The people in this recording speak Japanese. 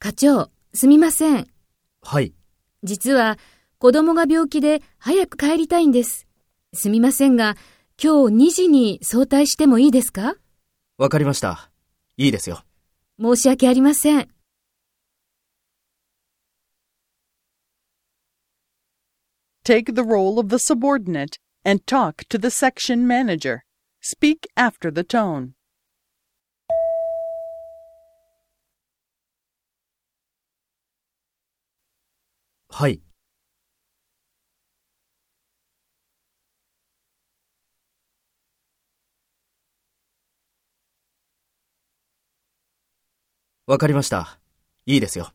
課長、すみません。はい。実は、子供が病気で早く帰りたいんです。すみませんが、今日2時に早退してもいいですかわかりました。いいですよ。申し訳ありません。Take the role of the subordinate and talk to the section manager. Speak after the tone. はい。わかりました。いいですよ。